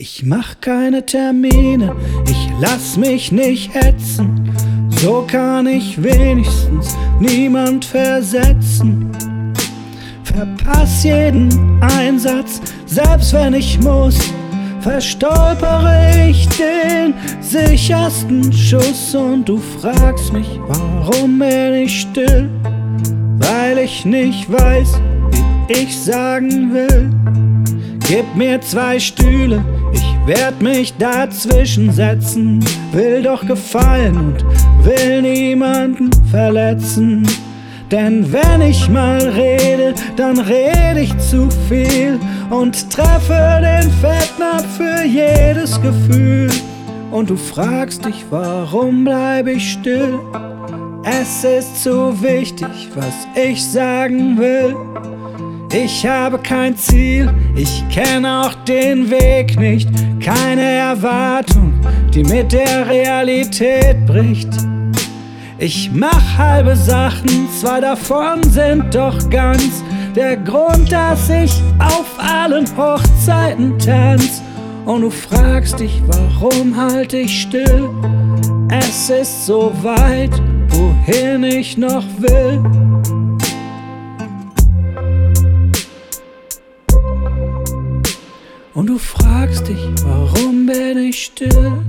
Ich mach keine Termine, ich lass mich nicht hetzen. So kann ich wenigstens niemand versetzen. Verpass jeden Einsatz, selbst wenn ich muss. Verstolpere ich den sichersten Schuss und du fragst mich, warum bin ich still? Weil ich nicht weiß, wie ich sagen will. Gib mir zwei Stühle, werd mich dazwischen setzen. Will doch gefallen und will niemanden verletzen. Denn wenn ich mal rede, dann rede ich zu viel und treffe den Fettnapf für jedes Gefühl. Und du fragst dich, warum bleib ich still? Es ist so wichtig, was ich sagen will. Ich habe kein Ziel, ich kenne auch den Weg nicht, keine Erwartung, die mit der Realität bricht. Ich mach halbe Sachen, zwei davon sind doch ganz der Grund, dass ich auf allen Hochzeiten tanz. Und du fragst dich, warum halt ich still? Es ist so weit, wohin ich noch will. Und du fragst dich, warum bin ich still?